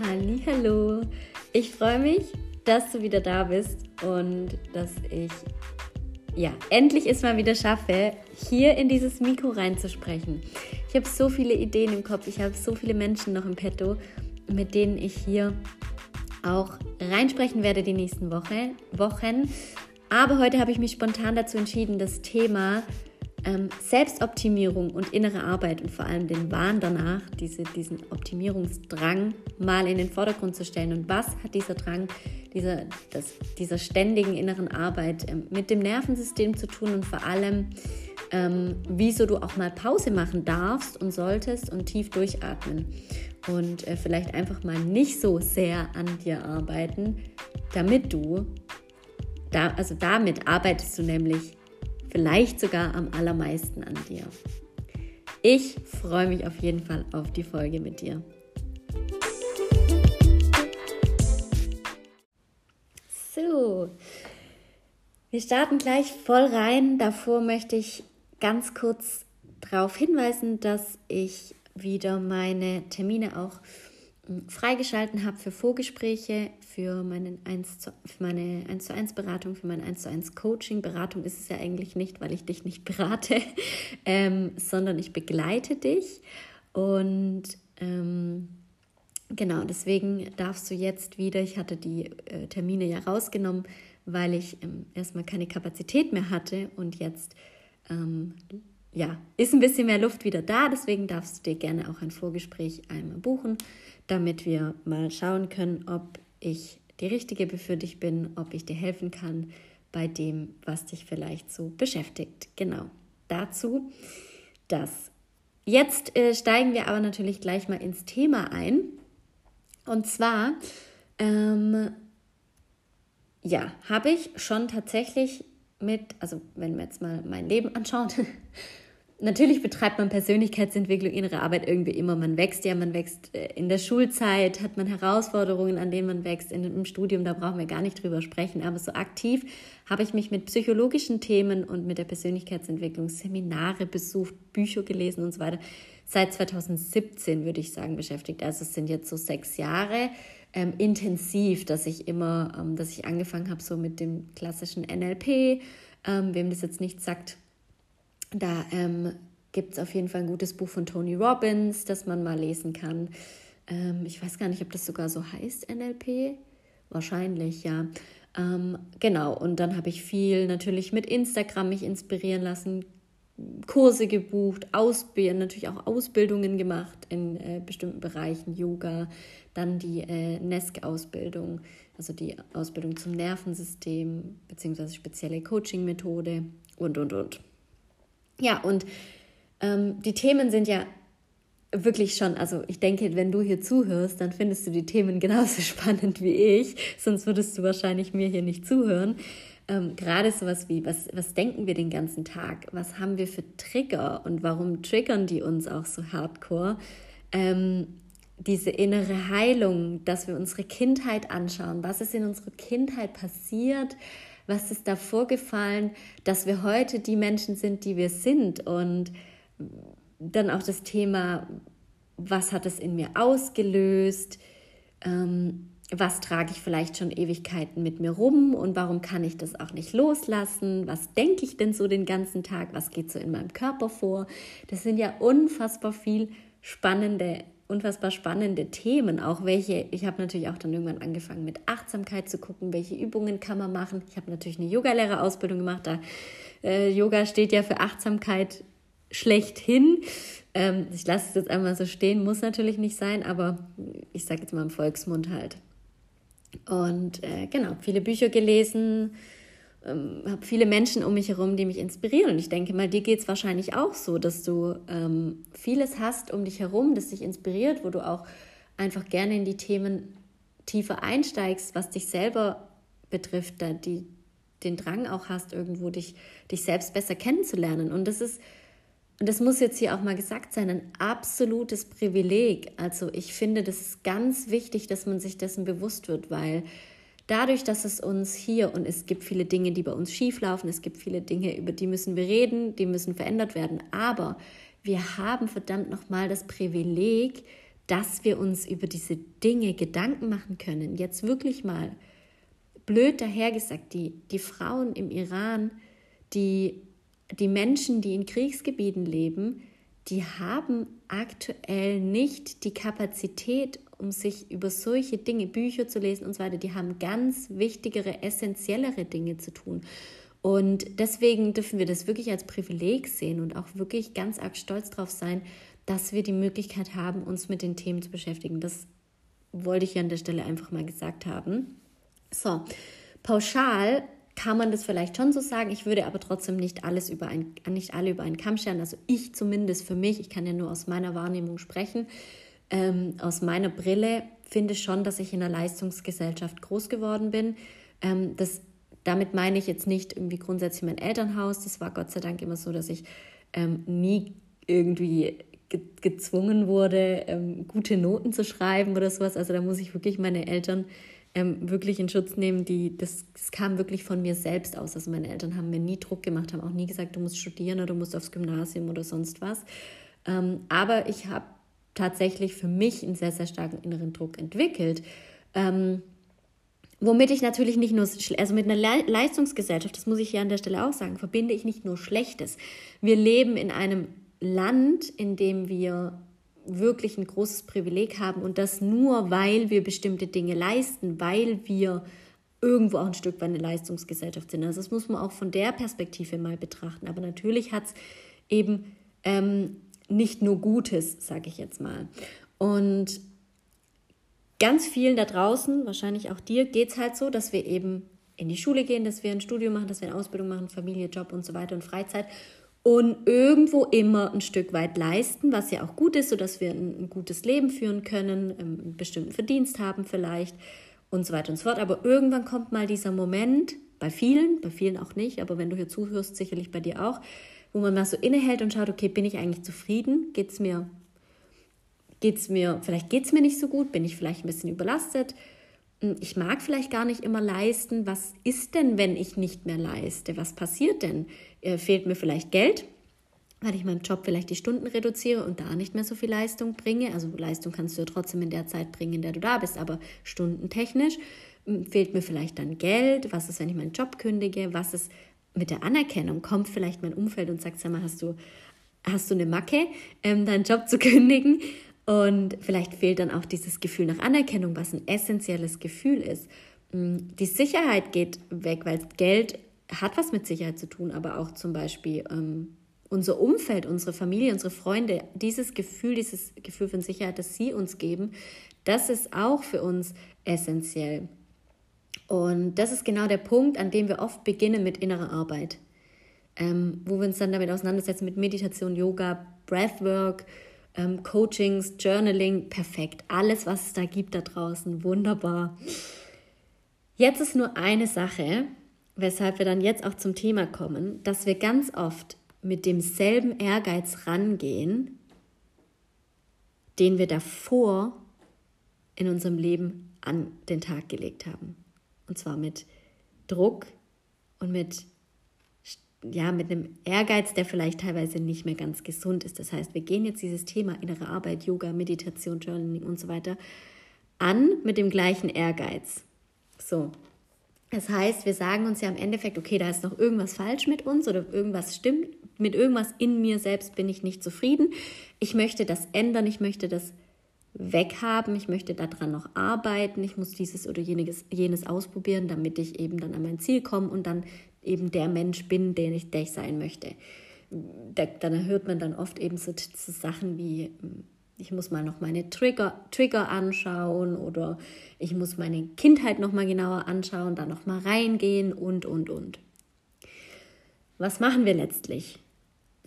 Hallo, ich freue mich, dass du wieder da bist und dass ich ja endlich es mal wieder schaffe, hier in dieses Mikro reinzusprechen. Ich habe so viele Ideen im Kopf, ich habe so viele Menschen noch im Petto, mit denen ich hier auch reinsprechen werde die nächsten Woche, Wochen. Aber heute habe ich mich spontan dazu entschieden, das Thema ähm, Selbstoptimierung und innere Arbeit und vor allem den Wahn danach, diese, diesen Optimierungsdrang mal in den Vordergrund zu stellen. Und was hat dieser Drang, dieser, das, dieser ständigen inneren Arbeit ähm, mit dem Nervensystem zu tun und vor allem, ähm, wieso du auch mal Pause machen darfst und solltest und tief durchatmen und äh, vielleicht einfach mal nicht so sehr an dir arbeiten, damit du, da, also damit arbeitest du nämlich vielleicht sogar am allermeisten an dir. Ich freue mich auf jeden Fall auf die Folge mit dir. So, wir starten gleich voll rein. Davor möchte ich ganz kurz darauf hinweisen, dass ich wieder meine Termine auch freigeschalten habe für Vorgespräche, für, meinen 1 zu, für meine 1 zu 1 Beratung, für mein 1 zu 1 Coaching. Beratung ist es ja eigentlich nicht, weil ich dich nicht berate, ähm, sondern ich begleite dich. Und ähm, genau, deswegen darfst du jetzt wieder, ich hatte die äh, Termine ja rausgenommen, weil ich ähm, erstmal keine Kapazität mehr hatte und jetzt ähm, ja, ist ein bisschen mehr Luft wieder da, deswegen darfst du dir gerne auch ein Vorgespräch einmal buchen damit wir mal schauen können, ob ich die Richtige für dich bin, ob ich dir helfen kann bei dem, was dich vielleicht so beschäftigt. Genau, dazu das. Jetzt äh, steigen wir aber natürlich gleich mal ins Thema ein. Und zwar, ähm, ja, habe ich schon tatsächlich mit, also wenn wir jetzt mal mein Leben anschauen, Natürlich betreibt man Persönlichkeitsentwicklung, innere Arbeit irgendwie immer. Man wächst ja, man wächst äh, in der Schulzeit, hat man Herausforderungen, an denen man wächst. In, Im Studium, da brauchen wir gar nicht drüber sprechen. Aber so aktiv habe ich mich mit psychologischen Themen und mit der Persönlichkeitsentwicklung Seminare besucht, Bücher gelesen und so weiter. Seit 2017 würde ich sagen beschäftigt. Also es sind jetzt so sechs Jahre ähm, intensiv, dass ich immer, ähm, dass ich angefangen habe so mit dem klassischen NLP. Ähm, wem das jetzt nicht sagt, da ähm, gibt es auf jeden Fall ein gutes Buch von Tony Robbins, das man mal lesen kann. Ähm, ich weiß gar nicht, ob das sogar so heißt, NLP. Wahrscheinlich, ja. Ähm, genau, und dann habe ich viel natürlich mit Instagram mich inspirieren lassen, Kurse gebucht, Ausbild natürlich auch Ausbildungen gemacht in äh, bestimmten Bereichen, Yoga, dann die äh, NESC-Ausbildung, also die Ausbildung zum Nervensystem, beziehungsweise spezielle Coaching-Methode und, und, und. Ja, und ähm, die Themen sind ja wirklich schon, also ich denke, wenn du hier zuhörst, dann findest du die Themen genauso spannend wie ich, sonst würdest du wahrscheinlich mir hier nicht zuhören. Ähm, Gerade sowas wie, was, was denken wir den ganzen Tag? Was haben wir für Trigger und warum triggern die uns auch so hardcore? Ähm, diese innere Heilung, dass wir unsere Kindheit anschauen, was ist in unserer Kindheit passiert, was ist da vorgefallen, dass wir heute die Menschen sind, die wir sind. Und dann auch das Thema, was hat es in mir ausgelöst? Ähm, was trage ich vielleicht schon Ewigkeiten mit mir rum und warum kann ich das auch nicht loslassen? Was denke ich denn so den ganzen Tag? Was geht so in meinem Körper vor? Das sind ja unfassbar viel spannende unfassbar spannende Themen, auch welche, ich habe natürlich auch dann irgendwann angefangen mit Achtsamkeit zu gucken, welche Übungen kann man machen. Ich habe natürlich eine Yogalehrerausbildung gemacht, da äh, Yoga steht ja für Achtsamkeit schlechthin. Ähm, ich lasse es jetzt einmal so stehen, muss natürlich nicht sein, aber ich sage jetzt mal im Volksmund halt. Und äh, genau, viele Bücher gelesen, ähm, habe viele Menschen um mich herum, die mich inspirieren. Und ich denke mal, dir geht es wahrscheinlich auch so, dass du ähm, vieles hast um dich herum, das dich inspiriert, wo du auch einfach gerne in die Themen tiefer einsteigst, was dich selber betrifft, da die, den Drang auch hast, irgendwo dich, dich selbst besser kennenzulernen. Und das ist, und das muss jetzt hier auch mal gesagt sein, ein absolutes Privileg. Also ich finde, das ist ganz wichtig, dass man sich dessen bewusst wird, weil dadurch, dass es uns hier und es gibt viele Dinge, die bei uns schief laufen, es gibt viele Dinge, über die müssen wir reden, die müssen verändert werden, aber wir haben verdammt nochmal das Privileg dass wir uns über diese Dinge Gedanken machen können. Jetzt wirklich mal blöd dahergesagt, die, die Frauen im Iran, die, die Menschen, die in Kriegsgebieten leben, die haben aktuell nicht die Kapazität, um sich über solche Dinge, Bücher zu lesen und so weiter. Die haben ganz wichtigere, essentiellere Dinge zu tun. Und deswegen dürfen wir das wirklich als Privileg sehen und auch wirklich ganz arg stolz darauf sein, dass wir die Möglichkeit haben, uns mit den Themen zu beschäftigen. Das wollte ich hier an der Stelle einfach mal gesagt haben. So, pauschal kann man das vielleicht schon so sagen. Ich würde aber trotzdem nicht alles über ein, nicht alle über einen Kamm scheren. Also ich zumindest für mich, ich kann ja nur aus meiner Wahrnehmung sprechen, ähm, aus meiner Brille finde schon, dass ich in einer Leistungsgesellschaft groß geworden bin. Ähm, das, damit meine ich jetzt nicht irgendwie grundsätzlich mein Elternhaus. Das war Gott sei Dank immer so, dass ich ähm, nie irgendwie ge gezwungen wurde, ähm, gute Noten zu schreiben oder sowas. Also da muss ich wirklich meine Eltern ähm, wirklich in Schutz nehmen. Die, das, das kam wirklich von mir selbst aus. Also meine Eltern haben mir nie Druck gemacht, haben auch nie gesagt, du musst studieren oder du musst aufs Gymnasium oder sonst was. Ähm, aber ich habe tatsächlich für mich einen sehr, sehr starken inneren Druck entwickelt. Ähm, womit ich natürlich nicht nur, also mit einer Le Leistungsgesellschaft, das muss ich hier an der Stelle auch sagen, verbinde ich nicht nur Schlechtes. Wir leben in einem Land, in dem wir wirklich ein großes Privileg haben und das nur, weil wir bestimmte Dinge leisten, weil wir irgendwo auch ein Stück weit eine Leistungsgesellschaft sind. Also das muss man auch von der Perspektive mal betrachten. Aber natürlich hat es eben ähm, nicht nur Gutes, sage ich jetzt mal. Und ganz vielen da draußen, wahrscheinlich auch dir, geht es halt so, dass wir eben in die Schule gehen, dass wir ein Studium machen, dass wir eine Ausbildung machen, Familie, Job und so weiter und Freizeit und irgendwo immer ein Stück weit leisten, was ja auch gut ist, sodass wir ein, gutes Leben führen können, ähm, einen bestimmten Verdienst haben vielleicht und so weiter und so fort. Aber irgendwann kommt mal dieser Moment, bei vielen, bei vielen auch nicht, aber wenn du hier zuhörst, sicherlich bei dir auch, wo man mal so innehält und schaut, okay, bin ich eigentlich zufrieden? Geht es mir, geht's mir, vielleicht geht es mir nicht so gut, bin ich vielleicht ein bisschen überlastet? Hm, ich mag vielleicht gar nicht immer leisten. Was ist denn, wenn ich nicht mehr leiste? Was passiert denn? Äh, fehlt mir vielleicht Geld, weil ich meinem Job vielleicht die Stunden reduziere und da nicht mehr so viel Leistung bringe? Also Leistung kannst du ja trotzdem in der Zeit bringen, in der du da bist, aber stundentechnisch fehlt mir vielleicht dann Geld. Was ist, wenn ich meinen Job kündige? Was ist mit der Anerkennung? Kommt vielleicht mein Umfeld und sagt, sag mal, hast du, hast du eine Macke, ähm, deinen Job zu kündigen? Und vielleicht fehlt dann auch dieses Gefühl nach Anerkennung, was ein essentielles Gefühl ist. Mm, die Sicherheit geht weg, weil Geld hat was mit Sicherheit zu tun, aber auch zum Beispiel ähm, unser Umfeld, unsere Familie, unsere Freunde, dieses Gefühl, dieses Gefühl von Sicherheit, das sie uns geben, das ist auch für uns essentiell. Und das ist genau der Punkt, an dem wir oft beginnen mit innerer Arbeit, ähm, wo wir uns dann damit auseinandersetzen mit Meditation, Yoga, Breathwork, ähm, Coachings, Journaling, perfekt. Alles, was es da gibt da draußen, wunderbar. Jetzt ist nur eine Sache, weshalb wir dann jetzt auch zum Thema kommen, dass wir ganz oft mit demselben Ehrgeiz rangehen, den wir davor in unserem Leben an den Tag gelegt haben. Und zwar mit Druck und mit ja, mit einem Ehrgeiz, der vielleicht teilweise nicht mehr ganz gesund ist. Das heißt, wir gehen jetzt dieses Thema innere Arbeit, Yoga, Meditation, Journaling und so weiter an mit dem gleichen Ehrgeiz. So. Das heißt, wir sagen uns ja im Endeffekt, okay, da ist noch irgendwas falsch mit uns oder irgendwas stimmt, mit irgendwas in mir selbst bin ich nicht zufrieden. Ich möchte das ändern, ich möchte das weghaben, ich möchte daran noch arbeiten, ich muss dieses oder jenes, jenes ausprobieren, damit ich eben dann an mein Ziel komme und dann eben der Mensch bin, den ich, der ich sein möchte. Da, dann hört man dann oft eben so, so Sachen wie, hm, ich muss mal noch meine Trigger, Trigger anschauen oder ich muss meine Kindheit noch mal genauer anschauen, da noch mal reingehen und, und, und. Was machen wir letztlich?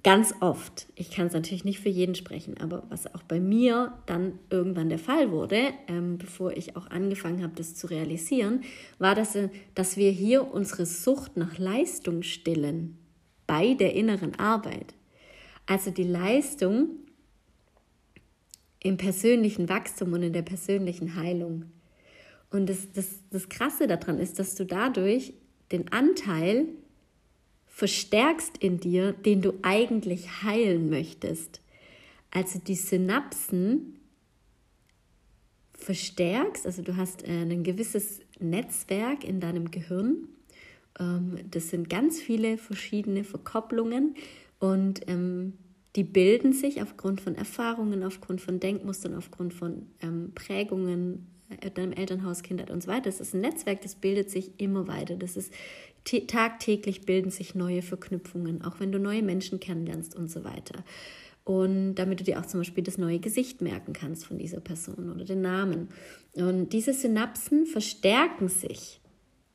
Ganz oft, ich kann es natürlich nicht für jeden sprechen, aber was auch bei mir dann irgendwann der Fall wurde, ähm, bevor ich auch angefangen habe, das zu realisieren, war, dass, äh, dass wir hier unsere Sucht nach Leistung stillen bei der inneren Arbeit. Also die Leistung im persönlichen Wachstum und in der persönlichen Heilung. Und das, das, das Krasse daran ist, dass du dadurch den Anteil verstärkst in dir, den du eigentlich heilen möchtest. Also die Synapsen verstärkst, also du hast äh, ein gewisses Netzwerk in deinem Gehirn. Ähm, das sind ganz viele verschiedene Verkopplungen und ähm, die bilden sich aufgrund von Erfahrungen, aufgrund von Denkmustern, aufgrund von ähm, Prägungen, deinem Elternhaus, Kindheit und so weiter. Das ist ein Netzwerk, das bildet sich immer weiter. Das ist tagtäglich bilden sich neue Verknüpfungen, auch wenn du neue Menschen kennenlernst und so weiter. Und damit du dir auch zum Beispiel das neue Gesicht merken kannst von dieser Person oder den Namen. Und diese Synapsen verstärken sich,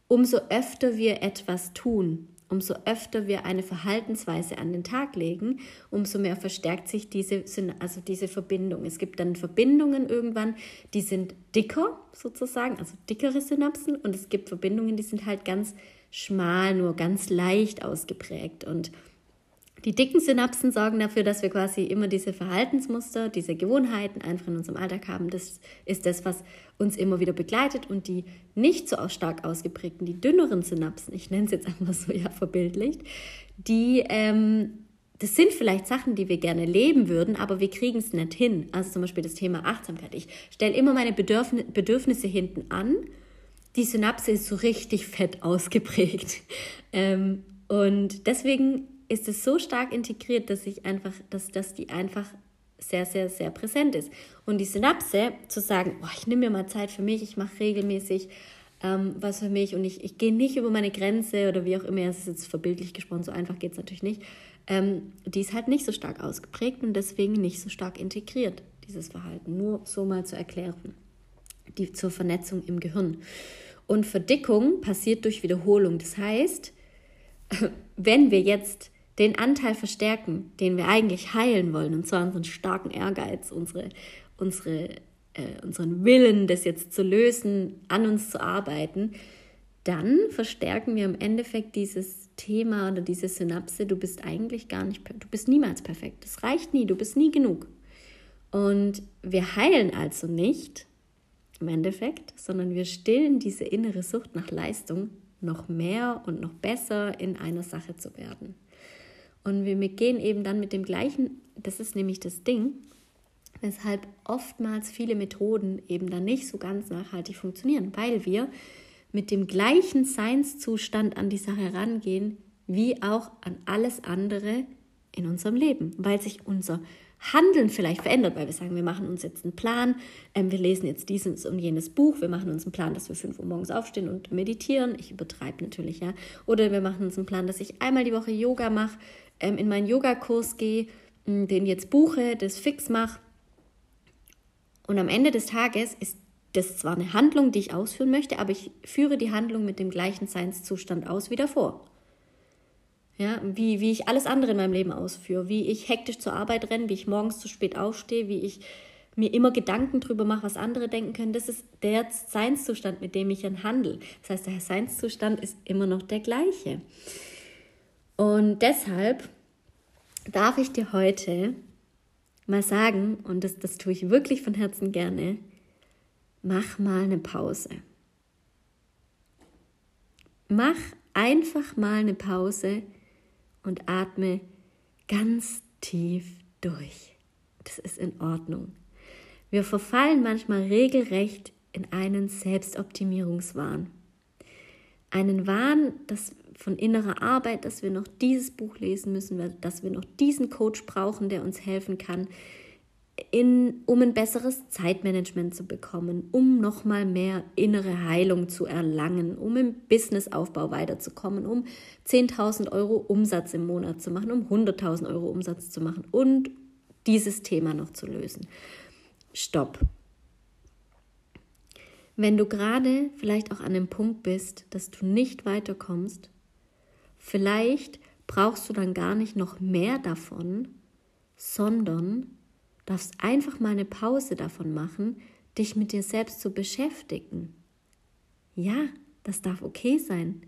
umso öfter wir etwas tun umso öfter wir eine Verhaltensweise an den Tag legen, umso mehr verstärkt sich diese, also diese Verbindung. Es gibt dann Verbindungen irgendwann, die sind dicker sozusagen, also dickere Synapsen und es gibt Verbindungen, die sind halt ganz schmal, nur ganz leicht ausgeprägt und die dicken Synapsen sorgen dafür, dass wir quasi immer diese Verhaltensmuster, diese Gewohnheiten einfach in unserem Alltag haben. Das ist das, was uns immer wieder begleitet. Und die nicht so stark ausgeprägten, die dünneren Synapsen, ich nenne es jetzt einfach so ja verbildlicht, die, ähm, das sind vielleicht Sachen, die wir gerne leben würden, aber wir kriegen es nicht hin. Also zum Beispiel das Thema Achtsamkeit. Ich stelle immer meine Bedürfn Bedürfnisse hinten an. Die Synapse ist so richtig fett ausgeprägt. Ähm, und deswegen ist es so stark integriert, dass ich einfach, dass, dass die einfach sehr, sehr, sehr präsent ist. Und die Synapse zu sagen, oh, ich nehme mir mal Zeit für mich, ich mache regelmäßig ähm, was für mich und ich, ich gehe nicht über meine Grenze oder wie auch immer, es ist jetzt verbildlich gesprochen, so einfach geht es natürlich nicht, ähm, die ist halt nicht so stark ausgeprägt und deswegen nicht so stark integriert, dieses Verhalten. Nur so mal zur Erklärung, die zur Vernetzung im Gehirn. Und Verdickung passiert durch Wiederholung. Das heißt, wenn wir jetzt den Anteil verstärken, den wir eigentlich heilen wollen, und zwar unseren starken Ehrgeiz, unsere, unsere, äh, unseren Willen, das jetzt zu lösen, an uns zu arbeiten, dann verstärken wir im Endeffekt dieses Thema oder diese Synapse, du bist eigentlich gar nicht, du bist niemals perfekt. Das reicht nie, du bist nie genug. Und wir heilen also nicht im Endeffekt, sondern wir stillen diese innere Sucht nach Leistung, noch mehr und noch besser in einer Sache zu werden. Und wir gehen eben dann mit dem gleichen, das ist nämlich das Ding, weshalb oftmals viele Methoden eben dann nicht so ganz nachhaltig funktionieren, weil wir mit dem gleichen Seinszustand an die Sache herangehen, wie auch an alles andere in unserem Leben, weil sich unser Handeln vielleicht verändert, weil wir sagen, wir machen uns jetzt einen Plan, ähm, wir lesen jetzt dieses und jenes Buch, wir machen uns einen Plan, dass wir 5 Uhr morgens aufstehen und meditieren. Ich übertreibe natürlich, ja. Oder wir machen uns einen Plan, dass ich einmal die Woche Yoga mache, ähm, in meinen Yogakurs gehe, den jetzt buche, das fix mache. Und am Ende des Tages ist das zwar eine Handlung, die ich ausführen möchte, aber ich führe die Handlung mit dem gleichen Seinszustand aus wie davor. Ja, wie, wie ich alles andere in meinem Leben ausführe, wie ich hektisch zur Arbeit renne, wie ich morgens zu spät aufstehe, wie ich mir immer Gedanken darüber mache, was andere denken können. Das ist der Seinszustand, mit dem ich dann handle. Das heißt, der Seinszustand ist immer noch der gleiche. Und deshalb darf ich dir heute mal sagen, und das, das tue ich wirklich von Herzen gerne, mach mal eine Pause. Mach einfach mal eine Pause und atme ganz tief durch. Das ist in Ordnung. Wir verfallen manchmal regelrecht in einen Selbstoptimierungswahn. Einen Wahn, dass von innerer Arbeit, dass wir noch dieses Buch lesen müssen, dass wir noch diesen Coach brauchen, der uns helfen kann, in, um ein besseres Zeitmanagement zu bekommen, um nochmal mehr innere Heilung zu erlangen, um im Businessaufbau weiterzukommen, um 10.000 Euro Umsatz im Monat zu machen, um 100.000 Euro Umsatz zu machen und dieses Thema noch zu lösen. Stopp. Wenn du gerade vielleicht auch an dem Punkt bist, dass du nicht weiterkommst, vielleicht brauchst du dann gar nicht noch mehr davon, sondern darfst einfach mal eine Pause davon machen, dich mit dir selbst zu beschäftigen. Ja, das darf okay sein.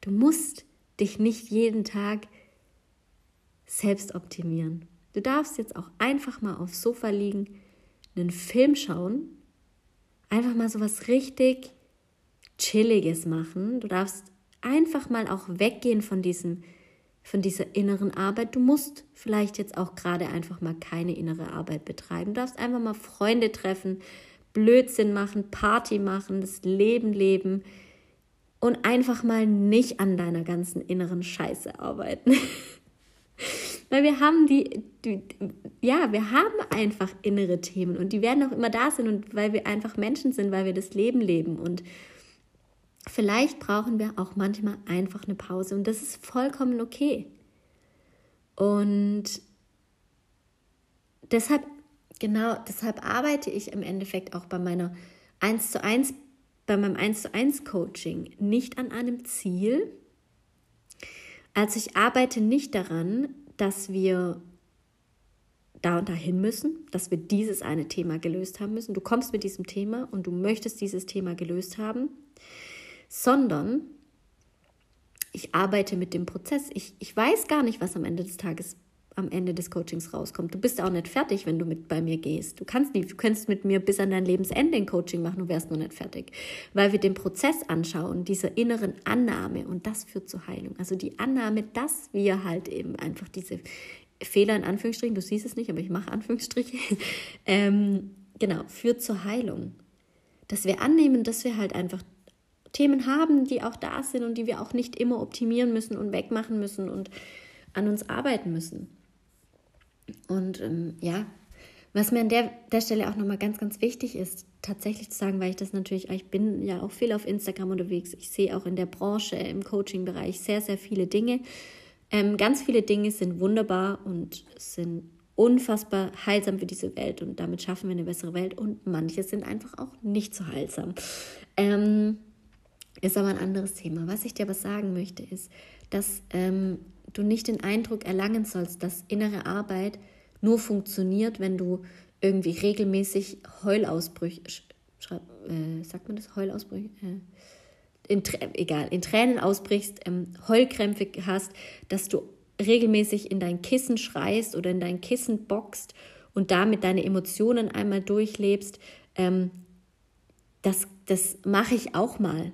Du musst dich nicht jeden Tag selbst optimieren. Du darfst jetzt auch einfach mal aufs Sofa liegen, einen Film schauen, einfach mal so was richtig Chilliges machen. Du darfst einfach mal auch weggehen von diesem von dieser inneren Arbeit. Du musst vielleicht jetzt auch gerade einfach mal keine innere Arbeit betreiben. Du darfst einfach mal Freunde treffen, Blödsinn machen, Party machen, das Leben leben und einfach mal nicht an deiner ganzen inneren Scheiße arbeiten. Weil wir haben die, die, ja, wir haben einfach innere Themen und die werden auch immer da sein und weil wir einfach Menschen sind, weil wir das Leben leben und vielleicht brauchen wir auch manchmal einfach eine Pause und das ist vollkommen okay. Und deshalb, genau, deshalb arbeite ich im Endeffekt auch bei meiner 1 zu 1, bei meinem 1 zu 1 Coaching nicht an einem Ziel. Also ich arbeite nicht daran, dass wir da und dahin müssen, dass wir dieses eine Thema gelöst haben müssen. Du kommst mit diesem Thema und du möchtest dieses Thema gelöst haben, sondern ich arbeite mit dem Prozess. Ich, ich weiß gar nicht, was am Ende des Tages am Ende des Coachings rauskommt. Du bist auch nicht fertig, wenn du mit bei mir gehst. Du kannst nicht, du kannst mit mir bis an dein Lebensende ein Coaching machen, du wärst noch nicht fertig. Weil wir den Prozess anschauen, dieser inneren Annahme und das führt zur Heilung. Also die Annahme, dass wir halt eben einfach diese Fehler in Anführungsstrichen, du siehst es nicht, aber ich mache Anführungsstriche, ähm, genau, führt zur Heilung. Dass wir annehmen, dass wir halt einfach Themen haben, die auch da sind und die wir auch nicht immer optimieren müssen und wegmachen müssen und an uns arbeiten müssen. Und ähm, ja, was mir an der, der Stelle auch nochmal ganz, ganz wichtig ist, tatsächlich zu sagen, weil ich das natürlich, ich bin ja auch viel auf Instagram unterwegs, ich sehe auch in der Branche, im Coaching-Bereich sehr, sehr viele Dinge. Ähm, ganz viele Dinge sind wunderbar und sind unfassbar heilsam für diese Welt und damit schaffen wir eine bessere Welt und manche sind einfach auch nicht so heilsam. Ähm, ist aber ein anderes Thema. Was ich dir aber sagen möchte, ist, dass ähm, du nicht den Eindruck erlangen sollst, dass innere Arbeit nur funktioniert, wenn du irgendwie regelmäßig Heulausbrüche, äh, sagt man das, Heulausbrüche? Äh, in, egal, in Tränen ausbrichst, ähm, Heulkrämpfe hast, dass du regelmäßig in dein Kissen schreist oder in dein Kissen boxt und damit deine Emotionen einmal durchlebst. Ähm, das das mache ich auch mal.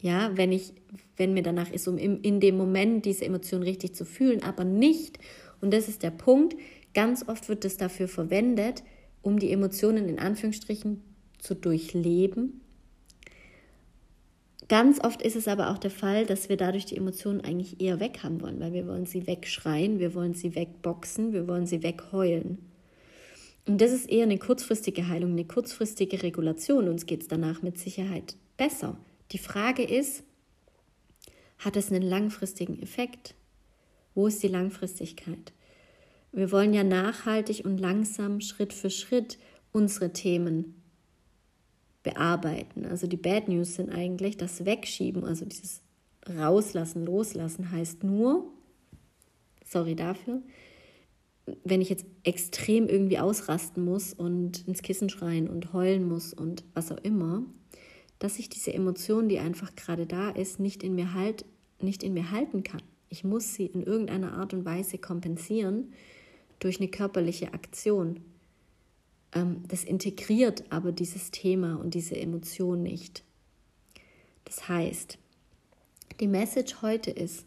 Ja, wenn ich, wenn mir danach ist, um in, in dem Moment diese Emotion richtig zu fühlen, aber nicht, und das ist der Punkt, ganz oft wird es dafür verwendet, um die Emotionen in Anführungsstrichen zu durchleben. Ganz oft ist es aber auch der Fall, dass wir dadurch die Emotionen eigentlich eher weg haben wollen, weil wir wollen sie wegschreien, wir wollen sie wegboxen, wir wollen sie wegheulen. Und das ist eher eine kurzfristige Heilung, eine kurzfristige Regulation. Uns geht es danach mit Sicherheit besser. Die Frage ist, hat es einen langfristigen Effekt? Wo ist die Langfristigkeit? Wir wollen ja nachhaltig und langsam Schritt für Schritt unsere Themen bearbeiten. Also die Bad News sind eigentlich das Wegschieben, also dieses Rauslassen, Loslassen heißt nur, sorry dafür, wenn ich jetzt extrem irgendwie ausrasten muss und ins Kissen schreien und heulen muss und was auch immer, dass ich diese Emotion, die einfach gerade da ist, nicht in mir halt, nicht in mir halten kann. Ich muss sie in irgendeiner Art und Weise kompensieren durch eine körperliche Aktion. Ähm, das integriert aber dieses Thema und diese Emotion nicht. Das heißt, die Message heute ist,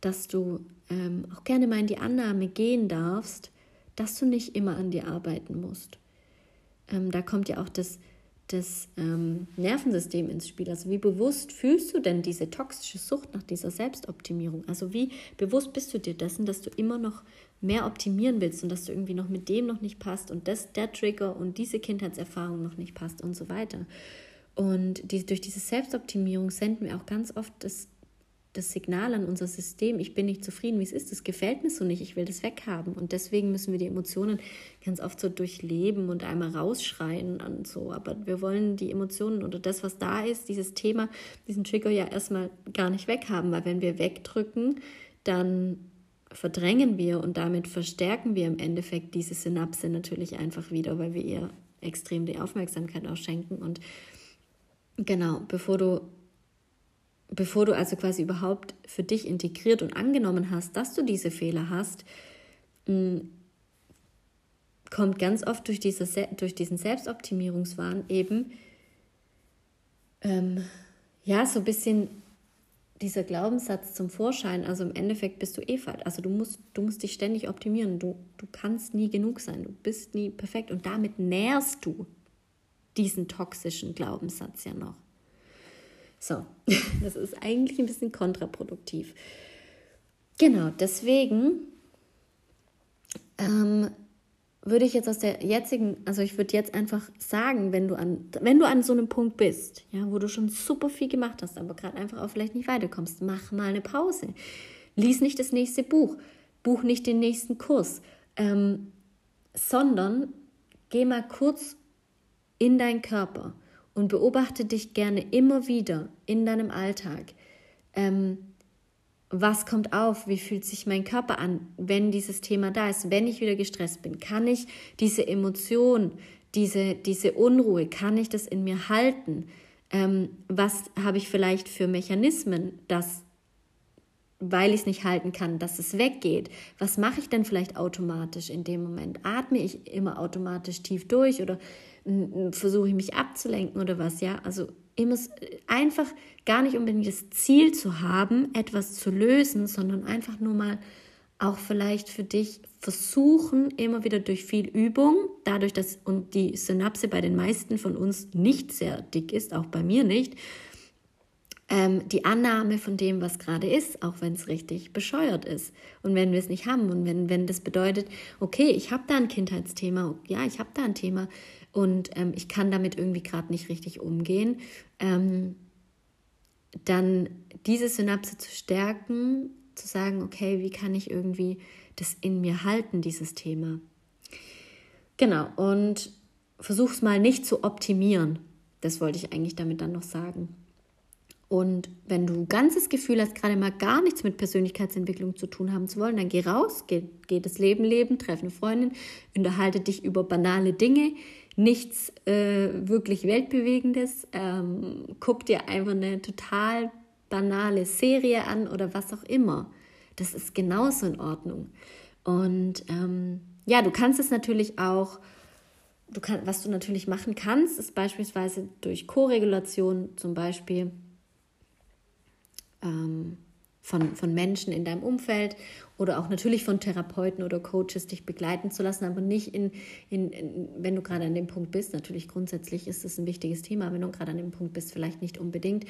dass du ähm, auch gerne mal in die Annahme gehen darfst, dass du nicht immer an dir arbeiten musst. Ähm, da kommt ja auch das das ähm, Nervensystem ins Spiel. Also wie bewusst fühlst du denn diese toxische Sucht nach dieser Selbstoptimierung? Also wie bewusst bist du dir dessen, dass du immer noch mehr optimieren willst und dass du irgendwie noch mit dem noch nicht passt und das, der Trigger und diese Kindheitserfahrung noch nicht passt und so weiter. Und die, durch diese Selbstoptimierung senden wir auch ganz oft das das Signal an unser System, ich bin nicht zufrieden, wie es ist, das gefällt mir so nicht, ich will das weghaben. Und deswegen müssen wir die Emotionen ganz oft so durchleben und einmal rausschreien und so. Aber wir wollen die Emotionen oder das, was da ist, dieses Thema, diesen Trigger ja erstmal gar nicht weghaben, weil wenn wir wegdrücken, dann verdrängen wir und damit verstärken wir im Endeffekt diese Synapse natürlich einfach wieder, weil wir ihr extrem die Aufmerksamkeit auch schenken. Und genau, bevor du bevor du also quasi überhaupt für dich integriert und angenommen hast, dass du diese Fehler hast, mm, kommt ganz oft durch, diese, durch diesen Selbstoptimierungswahn eben ähm, ja so ein bisschen dieser Glaubenssatz zum Vorschein. Also im Endeffekt bist du eh falsch. Also du musst, du musst dich ständig optimieren. Du, du kannst nie genug sein. Du bist nie perfekt und damit nährst du diesen toxischen Glaubenssatz ja noch. So, das ist eigentlich ein bisschen kontraproduktiv. Genau, deswegen ähm, würde ich jetzt aus der jetzigen, also ich würde jetzt einfach sagen, wenn du an, wenn du an so einem Punkt bist, ja, wo du schon super viel gemacht hast, aber gerade einfach auch vielleicht nicht weiterkommst, mach mal eine Pause. Lies nicht das nächste Buch, buch nicht den nächsten Kurs, ähm, sondern geh mal kurz in deinen Körper und beobachte dich gerne immer wieder in deinem Alltag. Ähm, was kommt auf, wie fühlt sich mein Körper an, wenn dieses Thema da ist, wenn ich wieder gestresst bin, kann ich diese Emotion, diese, diese Unruhe, kann ich das in mir halten? Ähm, was habe ich vielleicht für Mechanismen, dass, weil ich es nicht halten kann, dass es weggeht? Was mache ich denn vielleicht automatisch in dem Moment? Atme ich immer automatisch tief durch oder versuche ich mich abzulenken oder was? Ja, also immer einfach gar nicht unbedingt das Ziel zu haben, etwas zu lösen, sondern einfach nur mal auch vielleicht für dich versuchen, immer wieder durch viel Übung, dadurch, dass und die Synapse bei den meisten von uns nicht sehr dick ist, auch bei mir nicht, ähm, die Annahme von dem, was gerade ist, auch wenn es richtig bescheuert ist. Und wenn wir es nicht haben und wenn, wenn das bedeutet, okay, ich habe da ein Kindheitsthema, ja, ich habe da ein Thema, und ähm, ich kann damit irgendwie gerade nicht richtig umgehen, ähm, dann diese Synapse zu stärken, zu sagen, okay, wie kann ich irgendwie das in mir halten, dieses Thema. Genau, und versuch's mal nicht zu optimieren. Das wollte ich eigentlich damit dann noch sagen. Und wenn du ganzes Gefühl hast, gerade mal gar nichts mit Persönlichkeitsentwicklung zu tun haben zu wollen, dann geh raus, geh, geh das Leben leben, treff eine Freundin, unterhalte dich über banale Dinge, nichts äh, wirklich Weltbewegendes. Ähm, guck dir einfach eine total banale Serie an oder was auch immer. Das ist genauso in Ordnung. Und ähm, ja, du kannst es natürlich auch, du kann, was du natürlich machen kannst, ist beispielsweise durch Koregulation zum Beispiel ähm, von, von Menschen in deinem Umfeld oder auch natürlich von Therapeuten oder Coaches dich begleiten zu lassen, aber nicht in, in, in wenn du gerade an dem Punkt bist. Natürlich grundsätzlich ist es ein wichtiges Thema, wenn du gerade an dem Punkt bist, vielleicht nicht unbedingt.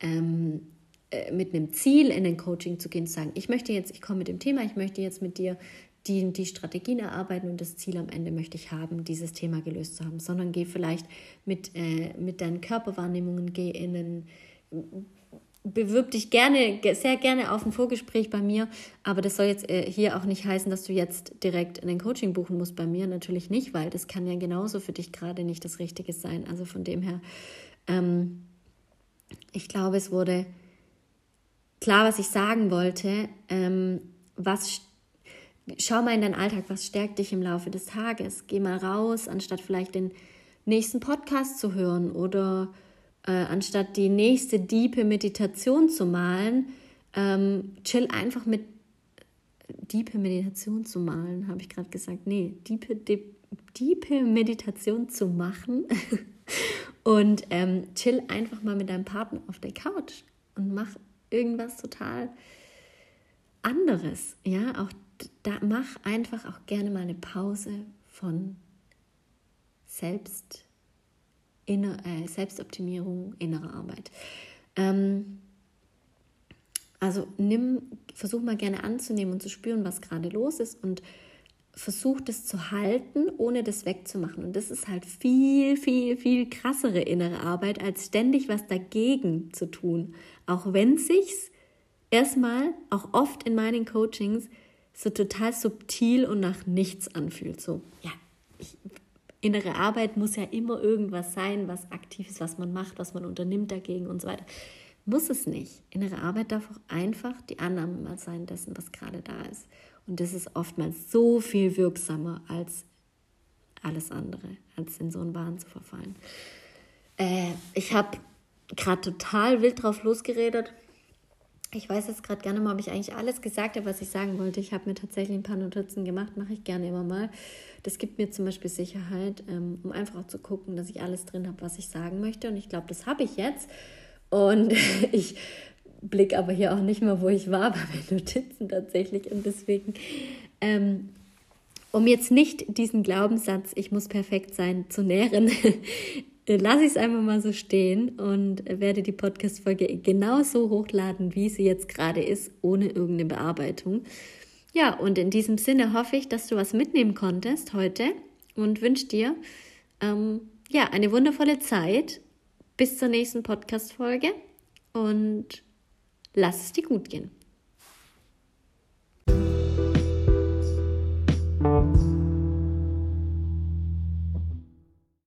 Ähm, äh, mit einem Ziel in den Coaching zu gehen, zu sagen, ich möchte jetzt, ich komme mit dem Thema, ich möchte jetzt mit dir die, die Strategien erarbeiten und das Ziel am Ende möchte ich haben, dieses Thema gelöst zu haben, sondern geh vielleicht mit, äh, mit deinen Körperwahrnehmungen, geh in einen bewirb dich gerne, sehr gerne auf ein Vorgespräch bei mir, aber das soll jetzt äh, hier auch nicht heißen, dass du jetzt direkt ein Coaching buchen musst bei mir, natürlich nicht, weil das kann ja genauso für dich gerade nicht das Richtige sein. Also von dem her, ähm, ich glaube, es wurde klar, was ich sagen wollte. Ähm, was schau mal in deinen Alltag, was stärkt dich im Laufe des Tages? Geh mal raus, anstatt vielleicht den nächsten Podcast zu hören oder äh, anstatt die nächste diepe Meditation zu malen, ähm, chill einfach mit diepe Meditation zu malen, habe ich gerade gesagt. Nee, diepe, diepe Meditation zu machen und ähm, chill einfach mal mit deinem Partner auf der Couch und mach irgendwas total anderes. Ja, auch da mach einfach auch gerne mal eine Pause von Selbst inner, äh, Selbstoptimierung, innere Arbeit. Ähm, also nimm, versuch mal gerne anzunehmen und zu spüren, was gerade los ist und versuch das zu halten, ohne das wegzumachen. Und das ist halt viel, viel, viel krassere innere Arbeit, als ständig was dagegen zu tun. Auch wenn sich's erstmal, auch oft in meinen Coachings, so total subtil und nach nichts anfühlt. So, ja, innere Arbeit muss ja immer irgendwas sein, was aktiv ist, was man macht, was man unternimmt dagegen und so weiter. Muss es nicht. Innere Arbeit darf auch einfach die Annahme mal sein dessen, was gerade da ist. Und das ist oftmals so viel wirksamer als alles andere, als in so einen Wahn zu verfallen. Äh, ich habe gerade total wild drauf losgeredet. Ich weiß jetzt gerade gerne mal, ob ich eigentlich alles gesagt habe, was ich sagen wollte. Ich habe mir tatsächlich ein paar Notizen gemacht, mache ich gerne immer mal. Das gibt mir zum Beispiel Sicherheit, ähm, um einfach auch zu gucken, dass ich alles drin habe, was ich sagen möchte. Und ich glaube, das habe ich jetzt. Und ich blicke aber hier auch nicht mehr, wo ich war bei meinen Notizen tatsächlich. Und deswegen, ähm, um jetzt nicht diesen Glaubenssatz, ich muss perfekt sein, zu nähren, lasse ich es einfach mal so stehen und werde die Podcast-Folge genauso hochladen, wie sie jetzt gerade ist, ohne irgendeine Bearbeitung. Ja, und in diesem Sinne hoffe ich, dass du was mitnehmen konntest heute und wünsche dir ähm, ja eine wundervolle Zeit. Bis zur nächsten Podcast-Folge und lass es dir gut gehen.